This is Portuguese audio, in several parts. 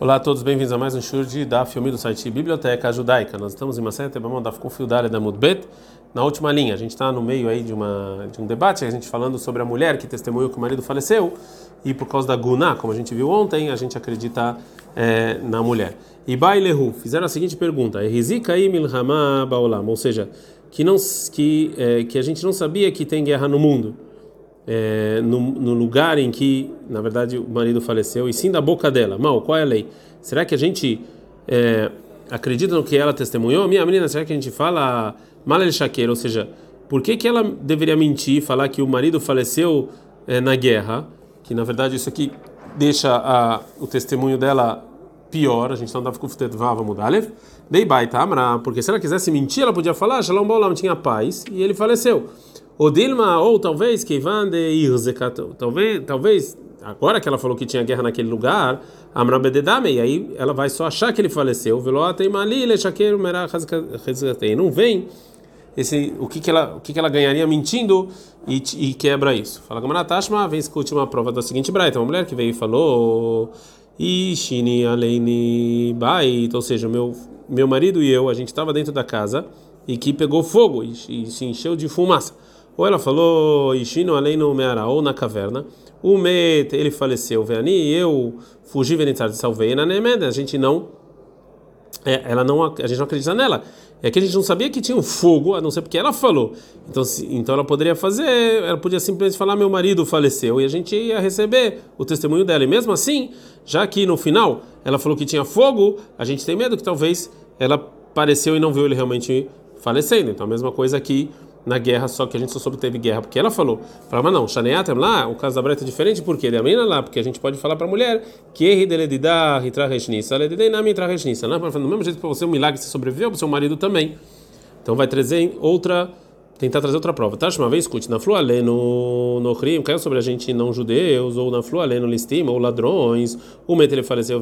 Olá a todos, bem-vindos a mais um show de da filme do site Biblioteca Judaica. Nós estamos em uma série da Confildalha da Mudbet, na última linha. A gente está no meio aí de, uma, de um debate, a gente falando sobre a mulher que testemunhou que o marido faleceu e por causa da Guna, como a gente viu ontem, a gente acredita é, na mulher. E Bailehu fizeram a seguinte pergunta: ou seja, que não que é, que a gente não sabia que tem guerra no mundo é, no, no, lugar em que, na verdade, o marido faleceu, e sim da boca dela. Mal, qual é a lei? Será que a gente é, acredita no que ela testemunhou? Minha menina, será que a gente fala mal el ou seja, por que, que ela deveria mentir, falar que o marido faleceu é, na guerra? Que na verdade isso aqui deixa a, o testemunho dela pior. A gente não dava com vava mudar. Dei baita amra, porque se ela quisesse mentir, ela podia falar, Shalom Baulam tinha paz e ele faleceu. O Dilma, ou talvez que de Irzeka, talvez, talvez agora que ela falou que tinha guerra naquele lugar, Amra Bededame, e aí ela vai só achar que ele faleceu. Não vem esse, o que, que, ela, o que, que ela ganharia mentindo e, e quebra isso. Fala Gamara Tashma, vem escute uma prova da seguinte braita: uma mulher que veio e falou. Ishini Aleini Bait, ou seja, meu, meu marido e eu, a gente estava dentro da casa e que pegou fogo e, e se encheu de fumaça. Ou ela falou, Ishino além no Meara, ou na caverna. O Met, ele faleceu, Veani, eu fugi, Venitar, salvei na Nemeda. A gente não, é, ela não, a gente não acredita nela. É que a gente não sabia que tinha um fogo, a não ser porque ela falou. Então, se, então ela poderia fazer, ela podia simplesmente falar: meu marido faleceu, e a gente ia receber o testemunho dela. E mesmo assim, já que no final ela falou que tinha fogo, a gente tem medo que talvez ela apareceu e não viu ele realmente falecendo. Então a mesma coisa aqui na guerra, só que a gente só soube que teve guerra porque ela falou. Fala, mas não, Shaneatem lá, o caso da Breta é diferente, por quê? Da menina lá, porque a gente pode falar para a mulher que deledidá, nami ritraheshnissa. Não, do mesmo jeito para você, um milagre você sobreviveu, para o seu marido também. Então vai trazer outra tentar trazer outra prova. Tá? Uma vez, escute, na flualê no, crime, caiu sobre a gente não judeus, ou na flualê no listima, ou ladrões, o mete ele faleceu,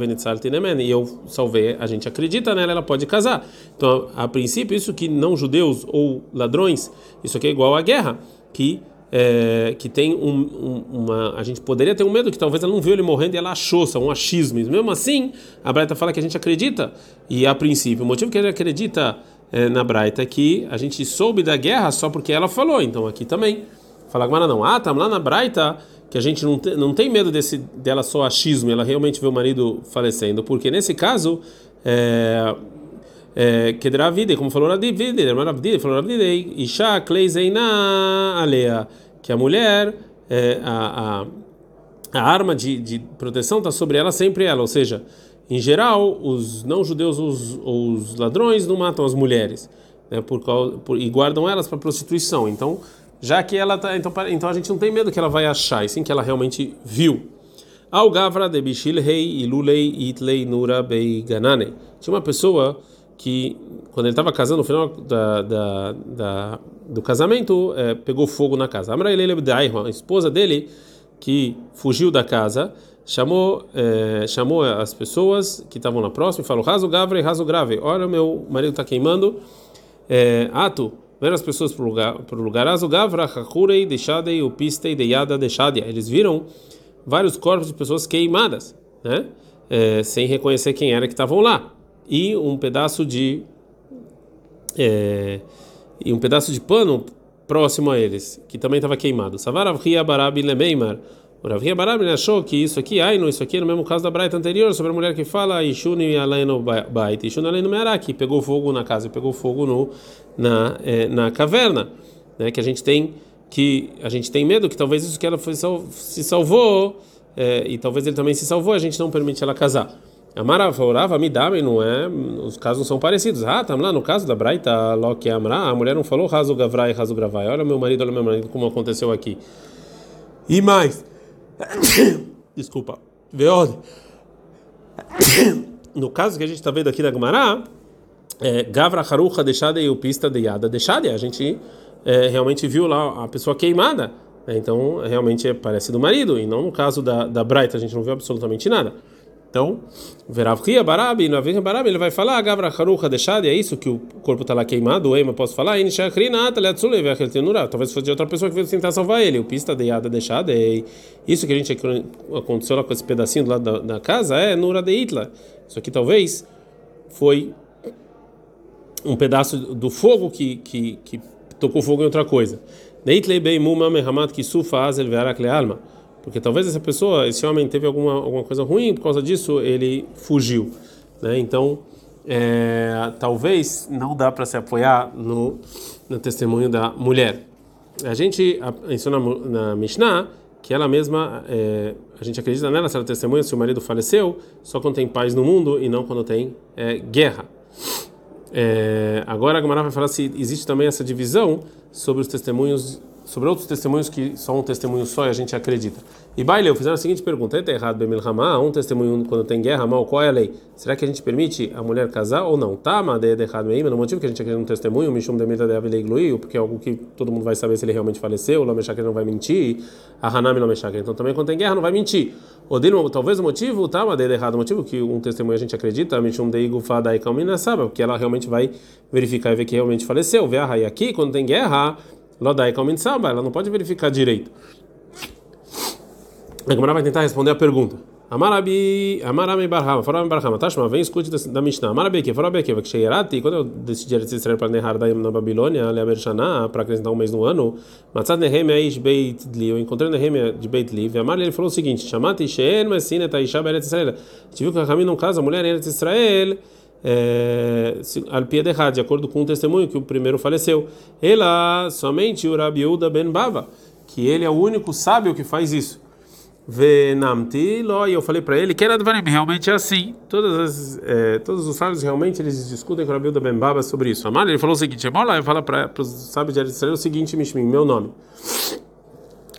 e eu salvei, a gente acredita nela, ela pode casar. Então, a, a princípio, isso que não judeus ou ladrões, isso aqui é igual à guerra, que é, que tem um, um, uma. A gente poderia ter um medo que talvez ela não viu ele morrendo e ela achou, são um achismo. Mesmo assim, a Breta fala que a gente acredita, e a princípio, o motivo que a gente acredita é, na Braita que a gente soube da guerra só porque ela falou. Então aqui também. Fala agora não. Ah, tá lá na Braita que a gente não, te, não tem medo desse dela só achismo, ela realmente vê o marido falecendo, porque nesse caso é, é, a vida, como falou Rav Dide, falou Rav Dide, Isha Kleizeina Alea, que a mulher, é, a, a, a arma de, de proteção está sobre ela sempre ela, ou seja, em geral, os não-judeus, os, os, ladrões, não matam as mulheres né, por, por, e guardam elas para prostituição. Então, já que ela tá, então, então a gente não tem medo que ela vai achar, e sim que ela realmente viu. Al Gavra de Bishil Rei Ilulei Itlei Nura Bei Ganane. Tinha uma pessoa que, quando ele estava casando, no final da, da, da do casamento, é, pegou fogo na casa. Amra a esposa dele, que fugiu da casa, chamou é, chamou as pessoas que estavam na próxima e falou raso gavre raso grave olha meu marido está queimando. É, ato ver as pessoas para o lugar para o lugar raso gavra hakurei deixadei o pistei deyada deixadia eles viram vários corpos de pessoas queimadas né? É, sem reconhecer quem era que estavam lá. E um pedaço de e um pedaço de pano próximo a eles que também estava queimado. Savarav ria barabi lemeimar o Rav Barabin achou que isso aqui, ai, não, isso aqui é no mesmo caso da Braita anterior, sobre a mulher que fala Ishuni Aleno Bait, Ishuni Aleno Mearaki, pegou fogo na casa, pegou fogo no, na, é, na caverna, né, que a gente tem que a gente tem medo que talvez isso que ela foi, se salvou é, e talvez ele também se salvou, a gente não permite ela casar. A Maravorava Midame não é, os casos não são parecidos. Ah, tá lá no caso da Braita, Loki Amra, a mulher não falou raso gavrai, raso gravai. Olha meu marido, olha meu marido, como aconteceu aqui. E mais, Desculpa. Veode. No caso que a gente está vendo aqui na Gumará, é, Gavra Harucha deixada e o pista de Yada deixada, a gente é, realmente viu lá a pessoa queimada. Né? Então, realmente é, parece do marido, e não no caso da, da Braita, a gente não viu absolutamente nada. Então, Veravria Barabi, na vez Barabi, ele vai falar, Gavra Haruha deixado, é isso que o corpo está lá queimado, o Ema, posso falar, talvez fosse de outra pessoa que veio tentar salvar ele, o pista deiada deixada, é isso que a gente aconteceu lá com esse pedacinho do lado da, da casa, é Nura de Itla. Isso aqui talvez foi um pedaço do fogo que, que, que tocou fogo em outra coisa. Deitlei bem muma mehamat kisufa azel ve'arak alma porque talvez essa pessoa, esse homem teve alguma alguma coisa ruim por causa disso ele fugiu, né? Então é, talvez não dá para se apoiar no, no testemunho da mulher. A gente ensina na Mishnah que ela mesma, é, a gente acredita nela se ela testemunha se o marido faleceu só quando tem paz no mundo e não quando tem é, guerra. É, agora a Gamara vai falar se existe também essa divisão sobre os testemunhos sobre outros testemunhos que são um testemunho só e a gente acredita. E Baileu fizeram a seguinte pergunta: é errado Bemilhamá, um testemunho quando tem guerra, mal, qual é a lei? Será que a gente permite a mulher casar ou não? Tá, mas é errado mesmo, no motivo que a gente acredita no testemunho, Mishum Demita de Avileigluiu, porque é algo que todo mundo vai saber se ele realmente faleceu, o Lamechak não vai mentir, a Hanami Lamechak. Então também quando tem guerra não vai mentir. Odilo, talvez o motivo, tá, mas é errado, o motivo que um testemunho a gente acredita, Mishum Deigu Fadai Kalmina sabe, porque ela realmente vai verificar e ver que realmente faleceu. Vê a aqui, quando tem guerra, Lodai Kalmin Saba, ela não pode verificar direito. A Gemara vai tentar responder a pergunta. Amarabi, Amarami Barhama, Farami Barhama, Tashma, vem escute da Mishnah. Amarabi aqui, Farabi aqui, que Sheirati, quando eu decidi Israel para Nehar na Babilônia, Leaber Shana, para acrescentar um mês no ano, Matzat Nehemia Ish Beit Li, eu encontrei Nehemia de Beit Li, e Amar ele falou o seguinte: Chamati Shein Messina Taisha Beret Israel. Gente viu que a Rami não casa, a mulher em Eretz Israel é, al de acordo com o testemunho que o primeiro faleceu. Ela, somente o Rabiuda ben Bava, que ele é o único sábio que faz isso. Venamti lo, e eu falei para ele que era realmente é assim. Todas as, é, todos os sábios realmente eles discutem com Rabiuda ben Bava sobre isso. Amar, ele falou o seguinte: Mola, fala para os sábios de Israel o seguinte, Mishmim, meu nome.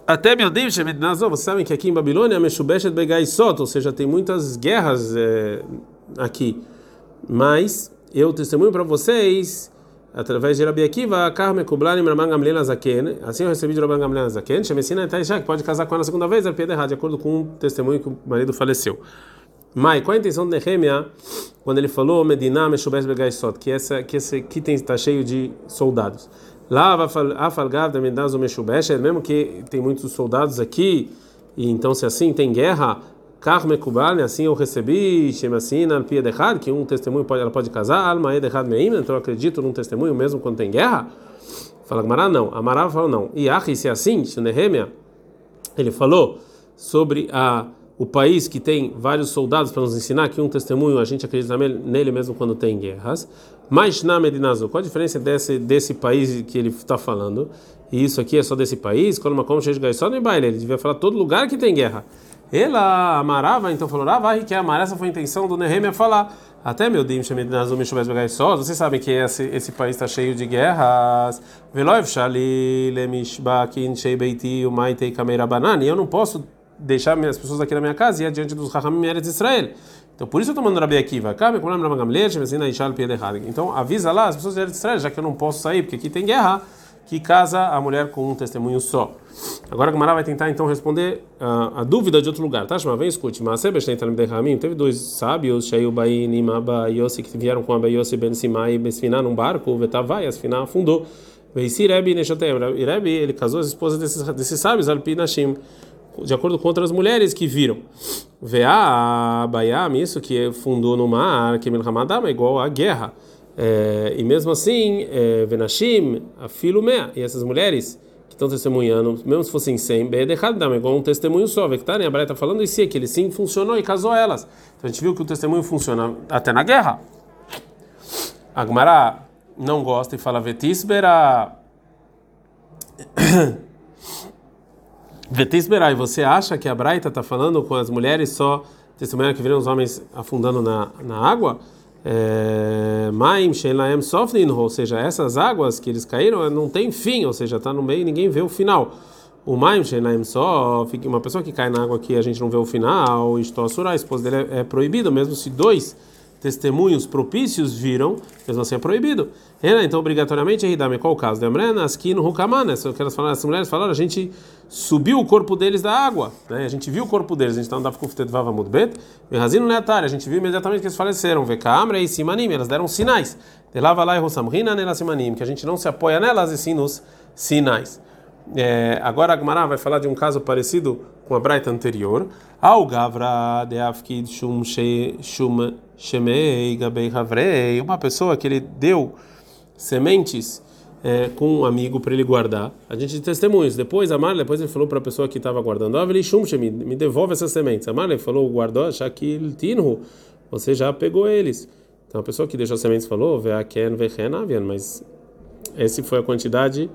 Até meu Deus, vocês sabem que aqui em Babilônia, Meshubeshet Begai Sot, ou seja, tem muitas guerras é, aqui. Mas eu testemunho para vocês através de Rabi Akiva, Karme Kublani Raman Gamliel Azaken, assim eu recebi de Raman Gamliel Azaken, Shemessina Etaisha, que pode casar com ela a segunda vez, é piada errada, de acordo com o testemunho que o marido faleceu. Mai, qual a intenção de Nehemia quando ele falou Medina Meshubes Begaisot, que essa que esse que tem está cheio de soldados. Lá Afalgav da Medazo Meshubesh, mesmo que tem muitos soldados aqui, e então se assim tem guerra, Carme Kubal, assim eu recebi, Shemacina, Pia Dechad, que um testemunho pode, ela pode casar, Alma Edechad Meim, então eu acredito num testemunho mesmo quando tem guerra? Fala Gamara, não. Amarava falou não. E Achi, se é assim, Nehemia, ele falou sobre a, o país que tem vários soldados para nos ensinar que um testemunho a gente acredita nele mesmo quando tem guerras. Mas na Medinazo, qual a diferença desse, desse país que ele está falando? E isso aqui é só desse país? Quando uma como só no baile, ele devia falar todo lugar que tem guerra. Ela amarava, então falou, ah, vai que amar. Essa foi a intenção do Nehemia falar. Até meu Dim Shemidnazum Mishubes só. Vocês sabem que esse, esse país está cheio de guerras. Veloiv Shali Lemishbakin Sheibeiti Umaitei Kameira Banani. Eu não posso deixar as pessoas aqui na minha casa e ir adiante dos Rahamim Eretz Israel. Então por isso eu estou mandando Rabi Akiva. Então avisa lá as pessoas de Israel, já que eu não posso sair, porque aqui tem guerra que casa a mulher com um testemunho só. Agora a Gamara vai tentar então responder a, a dúvida de outro lugar. Tá, Shema, vem, escute. Teve dois sábios, Shayu Bain e Maba Yossi, que vieram com Abba Yossi Ben Simai Besfina num barco, Vetavai, Asfina afundou. Veisi Rebi Neshotem. Rebi, ele casou as esposas desses, desses sábios, Alpinashim, de acordo com outras mulheres que viram. Vea Bayam, isso que fundou no mar, que Milhamadama, igual a guerra. É, e mesmo assim, é, Venashim, a Filumea, e essas mulheres que estão testemunhando, mesmo se fossem 100, Bedechadam, igual um testemunho só. Vectarem, a Braia está falando isso, que ele sim funcionou e casou elas. Então a gente viu que o testemunho funciona até na guerra. Agmará não gosta e fala Vetisbera. Vetisbera, e você acha que a Braita está falando com as mulheres só testemunhando que viram os homens afundando na, na água? É, Maim Sofnin, ou seja, essas águas que eles caíram não tem fim, ou seja, está no meio e ninguém vê o final. O Maim uma pessoa que cai na água que a gente não vê o final, Istossura, a esposa dele é, é proibido, mesmo se dois testemunhos propícios viram, mesmo assim é proibido. Ela, então, obrigatoriamente, Hidame. Qual o caso? No Hukamana, que elas falaram, as mulheres falaram, a gente subiu o corpo deles da água, né? a gente viu o corpo deles, a gente está andando com Vava Mudbet, Razino Leatar, a gente viu imediatamente que eles faleceram, Vekamra e Simanim, elas deram sinais. De lava lá e nela Simanim, que a gente não se apoia nelas e sim nos sinais. É, agora a Gmará vai falar de um caso parecido com a Braita anterior. Ao Gavra de Afkid Shum Shemei Gabei Havrei, uma pessoa que ele deu sementes é, com um amigo para ele guardar. A gente testemunhos. Depois a Marley, depois ele falou para a pessoa que estava guardando: Aveli me devolve essas sementes. A Marley falou: guardou, Shakil Tinhu, você já pegou eles. Então a pessoa que deixou as sementes falou: Veaken Vechen Avian, mas essa foi a quantidade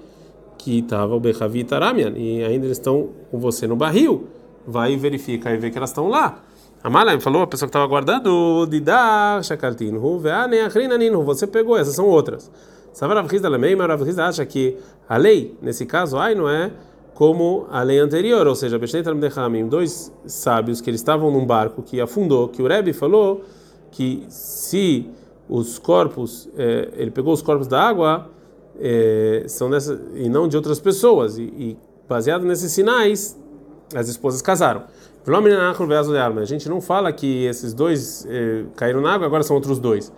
que estava o Bechavi Taramian, e ainda eles estão com você no barril. Vai e verifica e vê que elas estão lá. A Malaim falou, a pessoa que estava guardando, Didá, Shakartinhu, Veane, Achrinaninhu, você pegou, essas são outras. Savarav Rizda Lemei, mas Rav Rizda acha que a lei, nesse caso, ai, não é como a lei anterior, ou seja, Beshnei Talmudechamim, dois sábios que eles estavam num barco que afundou, que o Rebbe falou que se os corpos, eh, ele pegou os corpos da água, é, são dessa, e não de outras pessoas. E, e, baseado nesses sinais, as esposas casaram. A gente não fala que esses dois é, caíram na água, agora são outros dois.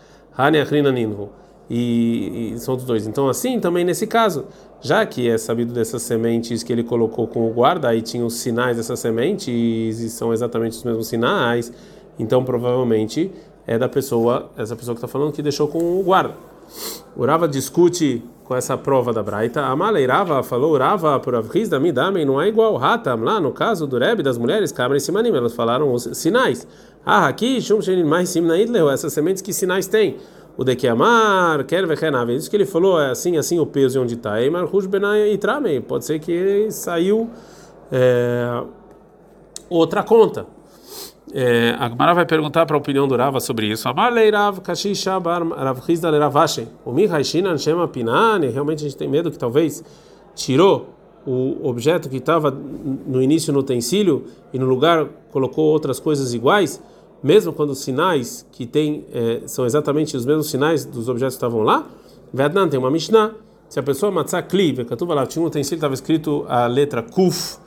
E, e são outros dois. Então, assim, também nesse caso, já que é sabido dessas sementes que ele colocou com o guarda, aí tinha os sinais dessas sementes e são exatamente os mesmos sinais, então provavelmente é da pessoa, essa pessoa que está falando, que deixou com o guarda. O Rava discute com essa prova da Braita. A Maleirava falou, Rava por Avriz da Midame não é igual Hatam, lá no caso do Rebbe das mulheres, Cabra e Simanim, elas falaram os sinais. Ah, aqui, Shum Shenin mais Simna Idleu, essas sementes que sinais tem? O de que amar, quer ver Isso que ele falou é assim, assim o peso e onde está. E Marhush Benai e Tramei, pode ser que ele saiu é, outra conta. É, a Gemara vai perguntar para a opinião do Rava sobre isso. Amar leirav kashisha bar rav. O mihaishina shema pinane. Realmente a gente tem medo que talvez tirou o objeto que estava no início no utensílio e no lugar colocou outras coisas iguais, mesmo quando os sinais que tem é, são exatamente os mesmos sinais dos objetos que estavam lá. Vednan tem uma Mishnah. Se a pessoa matzah kli, lá tinha um utensílio estava escrito a letra kuf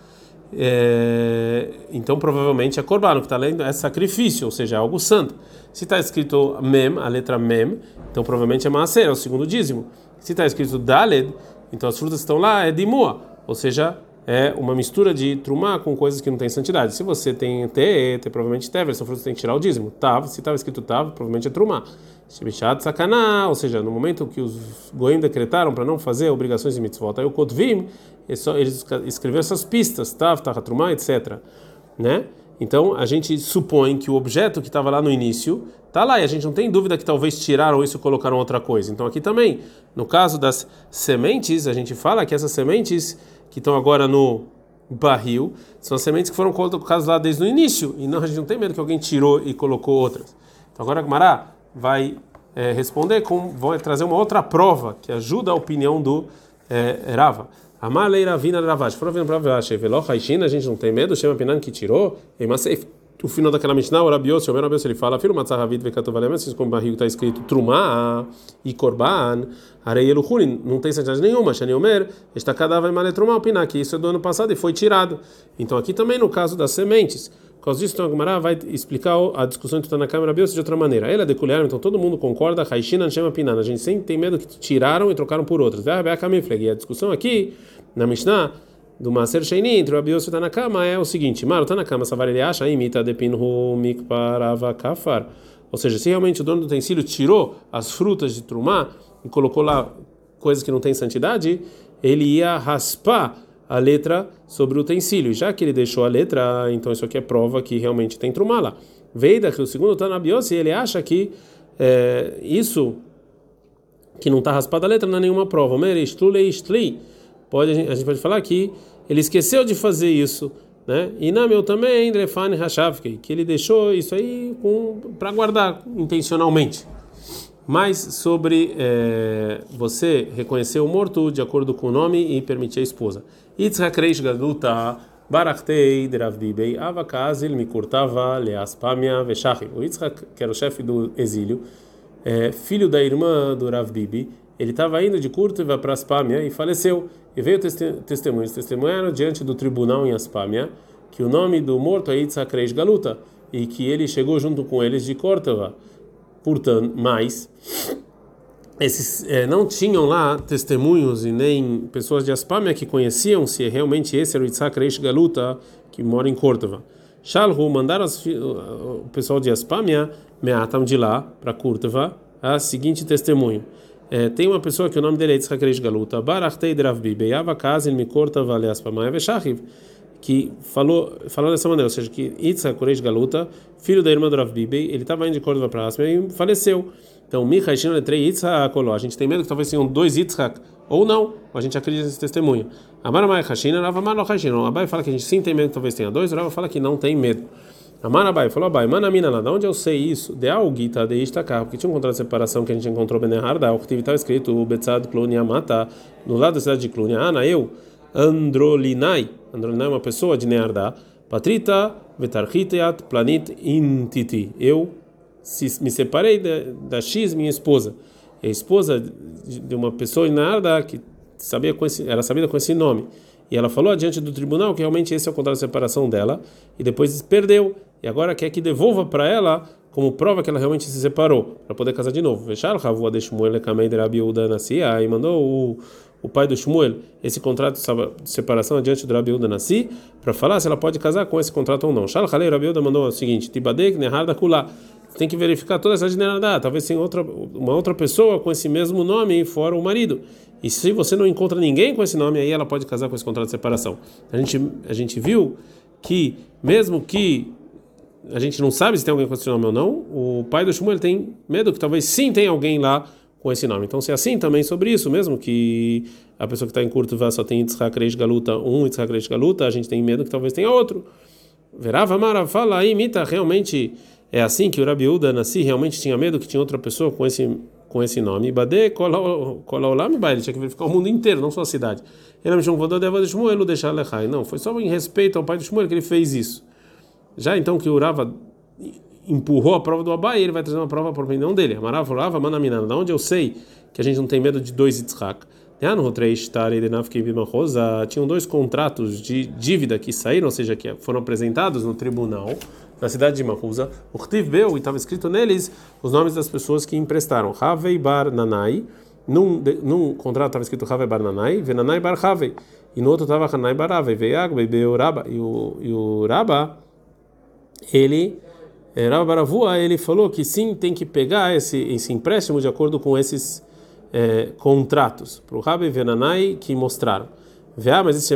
é, então provavelmente é corban, o que está lendo é sacrifício, ou seja, é algo santo. Se está escrito mem, a letra mem, então provavelmente é maaser, é o segundo dízimo. Se está escrito daled, então as frutas estão lá, é dimua, ou seja, é uma mistura de trumá com coisas que não têm santidade. Se você tem te, te provavelmente tever, são frutas que tem que tirar o dízimo. Tav, se estava escrito tav, provavelmente é trumá. Shibishat sakaná, ou seja, no momento que os goim decretaram para não fazer obrigações de mitzvot, aí o kotvim, eles escreveram essas pistas, tav, tahatrumá, etc. Né? Então a gente supõe que o objeto que estava lá no início está lá e a gente não tem dúvida que talvez tiraram isso e colocaram outra coisa. Então aqui também, no caso das sementes, a gente fala que essas sementes que estão agora no barril são as sementes que foram colocadas lá desde o início e não a gente não tem medo que alguém tirou e colocou outras. Então agora a Gmará vai é, responder com, vou trazer uma outra prova que ajuda a opinião do é, Rava. Amalei Ravina Ravash. Foram vendo para Ravash. Veloch Haishina, a gente não tem medo. Chama Pinan que tirou. E Maseif. O final daquela Mishnah, o Rabios, o Rabios, ele fala: Filho Matzah Havid Vekatovalem, assim como barrigo está escrito Trumá e Korban, Arei Eluhurin, não tem santidade nenhuma. Shani Omer, está cadáver Maletrumá, Piná, que isso é do ano passado e foi tirado. Então aqui também no caso das sementes causa disso, então a Gemara vai explicar a discussão que está na Câmara Bios de outra maneira. Ela é deculiar, então todo mundo concorda, Haishina chama Pinana. A gente sempre tem medo que tiraram e trocaram por outras. E a discussão aqui, na Mishnah, do Maser Sheini, entre o Abios e o Tanakama, é o seguinte: Maro, Tanakama, Savar ele acha, imita depinhu mikparava kafar. Ou seja, se realmente o dono do utensílio tirou as frutas de Trumá e colocou lá coisas que não têm santidade, ele ia raspar a letra sobre o utensílio. Já que ele deixou a letra, então isso aqui é prova que realmente tem trumá lá. Veida, que o segundo está na biose, ele acha que é, isso que não está raspada a letra não é nenhuma prova. Pode, a gente pode falar que ele esqueceu de fazer isso, né? E na meu também, Drefane Hashavke, que ele deixou isso aí para guardar intencionalmente. Mas sobre é, você reconhecer o morto de acordo com o nome e permitir a esposa. Yitzhak Reish Gaduta Barachtei de Rav Bibei, Avakazil me curtava leaspamia veshachim. O Yitzhak, que era o chefe do exílio, é, filho da irmã do Rav Bibi, ele estava indo de Kurtiva para Aspamia e faleceu. E veio testemunhos, testemunharam diante do tribunal em Aspamia que o nome do morto é Yitzhak Reish Galuta e que ele chegou junto com eles de Córtava. Portanto, mais esses é, não tinham lá testemunhos e nem pessoas de Aspamia que conheciam se realmente esse era o Yitzhak Reish Galuta que mora em Córdoba. Shalhu mandaram o pessoal de Aspamia meatam de lá para Córdoba a seguinte testemunho. É, tem uma pessoa que o nome dele é Yitzhak Reish Galuta, Barachtei Drav Bibeyava Kazin Mikorta Vale Aspamia Veshachiv, que falou, falou dessa maneira, ou seja, que Yitzhak Reish Galuta, filho da irmã do Rav Bibei, ele estava indo de Córdoba para Aspamia e faleceu. Então, Michael Letrei Yitzhak A gente tem medo que talvez tenham dois Yitzhak, ou não, a gente acredita nesse testemunho. Amaramai Hashina, Rava Amar Hashina. Abai fala que a gente sim tem medo que talvez tenha dois, Rava fala que não tem medo. Amarabai falou, Abai, Manamina lá, de onde eu sei isso? De Alguita, de Istakar, porque tinha um contrato de separação que a gente encontrou Beneharda, o que estava escrito, Betzad Clunia Mata, no lado da cidade de Clunia, Ana, eu, Androlinai, Androlinai é uma pessoa de Neharda, Patrita, Vetarchiteat, Planit, Intiti, eu me separei da, da X, minha esposa. É esposa de uma pessoa inarda que sabia esse, era sabida com esse nome. E ela falou adiante do tribunal que realmente esse é o contrato de separação dela e depois perdeu. E agora quer que devolva para ela como prova que ela realmente se separou para poder casar de novo. Fechar o Ravua de Shmuel e mandou o o pai do Shmuel esse contrato de separação adiante do Rabiuda Nassi para falar se ela pode casar com esse contrato ou não. Shal Halei Rabiuda mandou o seguinte: Tibadek Neharda Kula tem que verificar toda essa generalidade. Talvez tenha outra, uma outra pessoa com esse mesmo nome, fora o marido. E se você não encontra ninguém com esse nome, aí ela pode casar com esse contrato de separação. A gente, a gente viu que, mesmo que a gente não sabe se tem alguém com esse nome ou não, o pai do Shmuel tem medo que talvez sim tenha alguém lá com esse nome. Então, se é assim também sobre isso, mesmo que a pessoa que está em curto só tem Yitzhak Reish Galuta, um Yitzhak Reish Galuta, a gente tem medo que talvez tenha outro. Verava Mara fala aí, Mita, realmente é assim que o Rabi Uda Nassi realmente tinha medo que tinha outra pessoa com esse com esse nome. Bade Kolaolam ele tinha que verificar o mundo inteiro, não só a cidade. Ele me chamou de Shmuel deixar Não, foi só em respeito ao pai de Shmuel que ele fez isso. Já então que o Rava empurrou a prova do Abai, ele vai trazer uma prova para o opinião dele. Amarava, Rava, Manamina, da onde eu sei que a gente não tem medo de dois Yitzhak. Tinham dois contratos de dívida que saíram, ou seja, que foram apresentados no tribunal na cidade de Mahusa, o Khtiv Beu, e estava escrito neles os nomes das pessoas que emprestaram. Havei Bar Nanai, num, num contrato estava escrito Havei Bar Nanai, Venanai Bar Havei, e no outro estava Hanai Bar Havei, Veiag, Bebeu Raba, e o, e o Raba, ele, eh, Raba Baravua, ele falou que sim, tem que pegar esse, esse empréstimo de acordo com esses é, contratos, para o Rabi Venanai que mostraram. Vê, mas esse,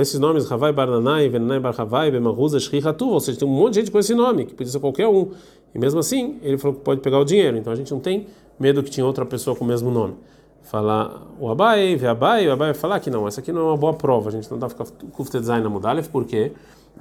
esses nomes, Ravai Barnanai, Venanai Barhavai, Bemaruza, Shrihattu, ou seja, tem um monte de gente com esse nome, que podia ser qualquer um. E mesmo assim, ele falou que pode pegar o dinheiro. Então a gente não tem medo que tinha outra pessoa com o mesmo nome. Falar o Abai, vê Abai, o Abai vai falar que não, essa aqui não é uma boa prova. A gente não dá para ficar Kufte Design na Mudalef, porque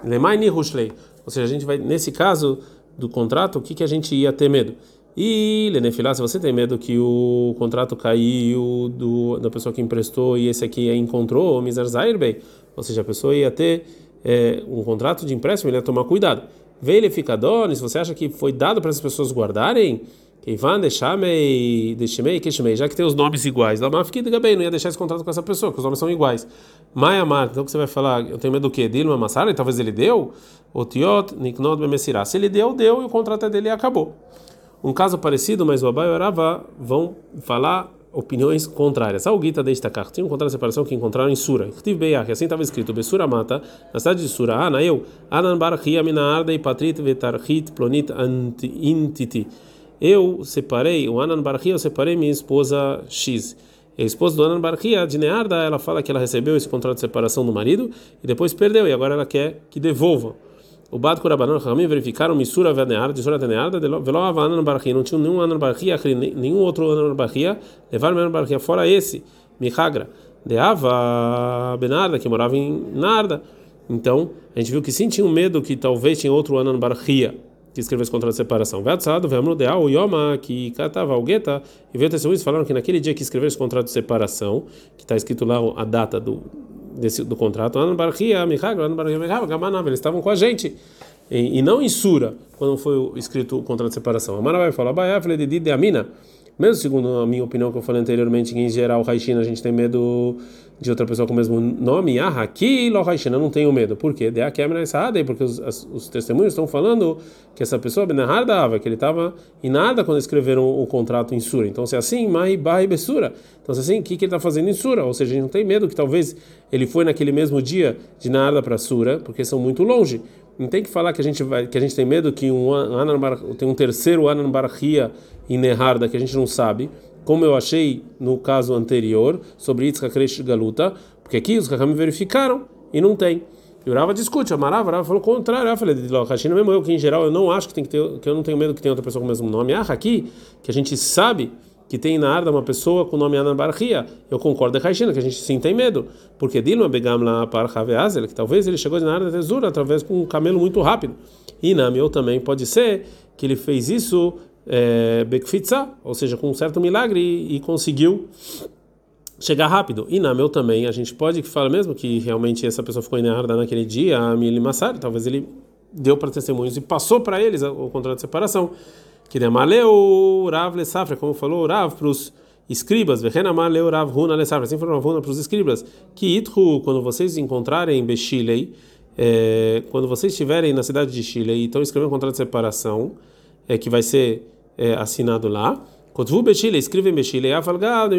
Lemai Nihushlei. Ou seja, a gente vai, nesse caso do contrato, o que, que a gente ia ter medo? E Lenefilá, se você tem medo que o contrato caiu do, da pessoa que emprestou e esse aqui encontrou, Mizar Zairbei, ou seja, a pessoa ia ter é, um contrato de empréstimo, ele ia tomar cuidado. Veio se você acha que foi dado para as pessoas guardarem, Ivan, deixamei, deixamei, queixamei, já que tem os nomes iguais. Lá, mas bem, não ia deixar esse contrato com essa pessoa, que os nomes são iguais. Maia Mar, então que você vai falar? Eu tenho medo do quê? Dilma Massara, talvez ele deu? O Tiot, Niknod Bemessirá. Se ele deu, deu e o contrato é dele e acabou. Um caso parecido, mas o Abai e o Arava vão falar opiniões contrárias. A Gita destacar tinha encontrado a separação que encontraram em Sura. que assim estava escrito: Besura mata, na cidade de Sura, Ana eu, Anan barachia mina e patrit vetarchit plonit intiti. Eu separei, o Anan barachia, eu separei minha esposa X. A esposa do Anan Barquia, de Nearda, ela fala que ela recebeu esse contrato de separação do marido e depois perdeu, e agora ela quer que devolva. O Bad Kurabanan Ramim verificaram Misura Venearda, de Sura Venearda, Velo Avanan Barquia, não tinha nenhum Anan Barquia, nenhum outro Anan Barquia, levaram Anan Barquia fora esse, Mihagra, de Ava Benarda, que morava em Narda. Então, a gente viu que sim tinha um medo que talvez tinha outro Anan Barquia que escreveu esse contrato de separação. Veatzado, Veamno de Al Yoma, que catava o Geta, e veio testemunhos falaram que naquele dia que escreveu esse contrato de separação, que está escrito lá a data do desse, do contrato, eles estavam com a gente e, e não em Sura, quando foi escrito o contrato de separação. A Mara vai falar, de Amina. Mesmo segundo a minha opinião que eu falei anteriormente, em geral, Raishina, a gente tem medo de outra pessoa com o mesmo nome. Ah, aqui, lo Raishina, não tenho medo. Por quê? De Akemra Saadei, porque os, os testemunhos estão falando que essa pessoa, Benahar que ele estava em nada quando escreveram o, contrato em Sura. Então, se é assim, Mai Bai Besura. Então, se é assim, o que, que ele está fazendo em Sura? Ou seja, a gente não tem medo que talvez ele foi naquele mesmo dia de nada para Sura, porque são muito longe. Não tem que falar que a gente vai, que a gente tem medo que um tem um terceiro Anan Barahia em Neharda que a gente não sabe, como eu achei no caso anterior sobre Yitzhak Reish Galuta, porque aqui os Hakam verificaram e não tem. E o Rava discute, a Marava, Rava falou o contrário. Eu falei, Hashina mesmo eu, que em geral eu não acho que tem que ter, que eu não tenho medo que tenha outra pessoa com o mesmo nome. Ah, aqui, que a gente sabe que tem na Arda uma pessoa com o nome Anan Barahia, eu concordo com a China, que a gente sim tem medo, porque Dilma Begam lá para Haveazel, que talvez ele chegou na Arda Tesura através com um camelo muito rápido. E na meu também pode ser que ele fez isso é, Bekfitza, ou seja, com um certo milagre e, e conseguiu chegar rápido. E meu também, a gente pode falar mesmo que realmente essa pessoa ficou Arda naquele dia, a Mili Massar, talvez ele deu para testemunhos e passou para eles o contrato de separação que demaleu Rav le Safra, como falou Rav para os escribas, vechenamaleu Rav Huna le Safra, assim falou Rav Huna para os escribas, que itru, quando vocês encontrarem Bechilei, é, quando vocês estiverem na cidade de Chile e estão escrevendo um contrato de separação, é, que vai ser é, assinado lá, Kotvu Bechile, escrevem Bechile, Afalgad,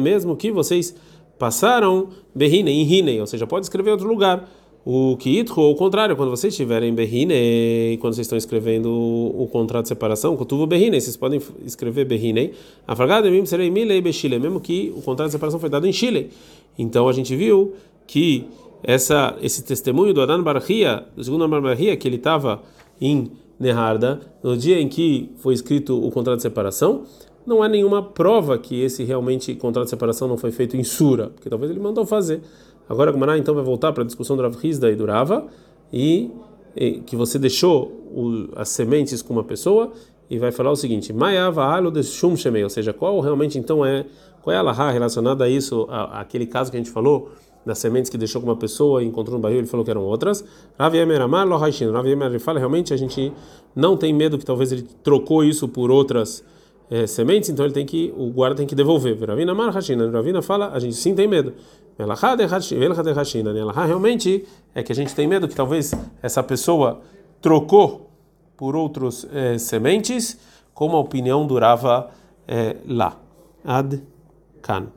mesmo que vocês passaram Behine, em Hine, ou seja, pode escrever em outro lugar o Kiitro, ou o contrário, quando vocês estiverem Berrine, quando vocês estão escrevendo o, contrato de separação, Kutuvo Berrine, vocês podem escrever Berrine, Afragada mim serei Milei Bechile, mesmo que o contrato de separação foi dado em Chile. Então a gente viu que essa, esse testemunho do Adan Barahia, do segundo Adan Barahia, que ele estava em Neharda, no dia em que foi escrito o contrato de separação, não há nenhuma prova que esse realmente contrato de separação não foi feito em Sura, porque talvez ele mandou fazer. Agora a Gumara então vai voltar para a discussão do Rav Hizda e do Rava, e, e, que você deixou o, as sementes com uma pessoa e vai falar o seguinte: Maiava ou seja, qual realmente então é qual é a lahá relacionada a isso, a, aquele caso que a gente falou das sementes que deixou com uma pessoa e encontrou no barril, ele falou que eram outras. Rav Yemer Amar lo Rav Yemer fala realmente a gente não tem medo que talvez ele trocou isso por outras é, sementes, então ele tem que o guarda tem que devolver. Ravina Amar Hashina, Ravina fala a gente sim tem medo. Realmente é que a gente tem medo que talvez essa pessoa trocou por outros é, sementes, como a opinião durava é, lá. Ad Kan.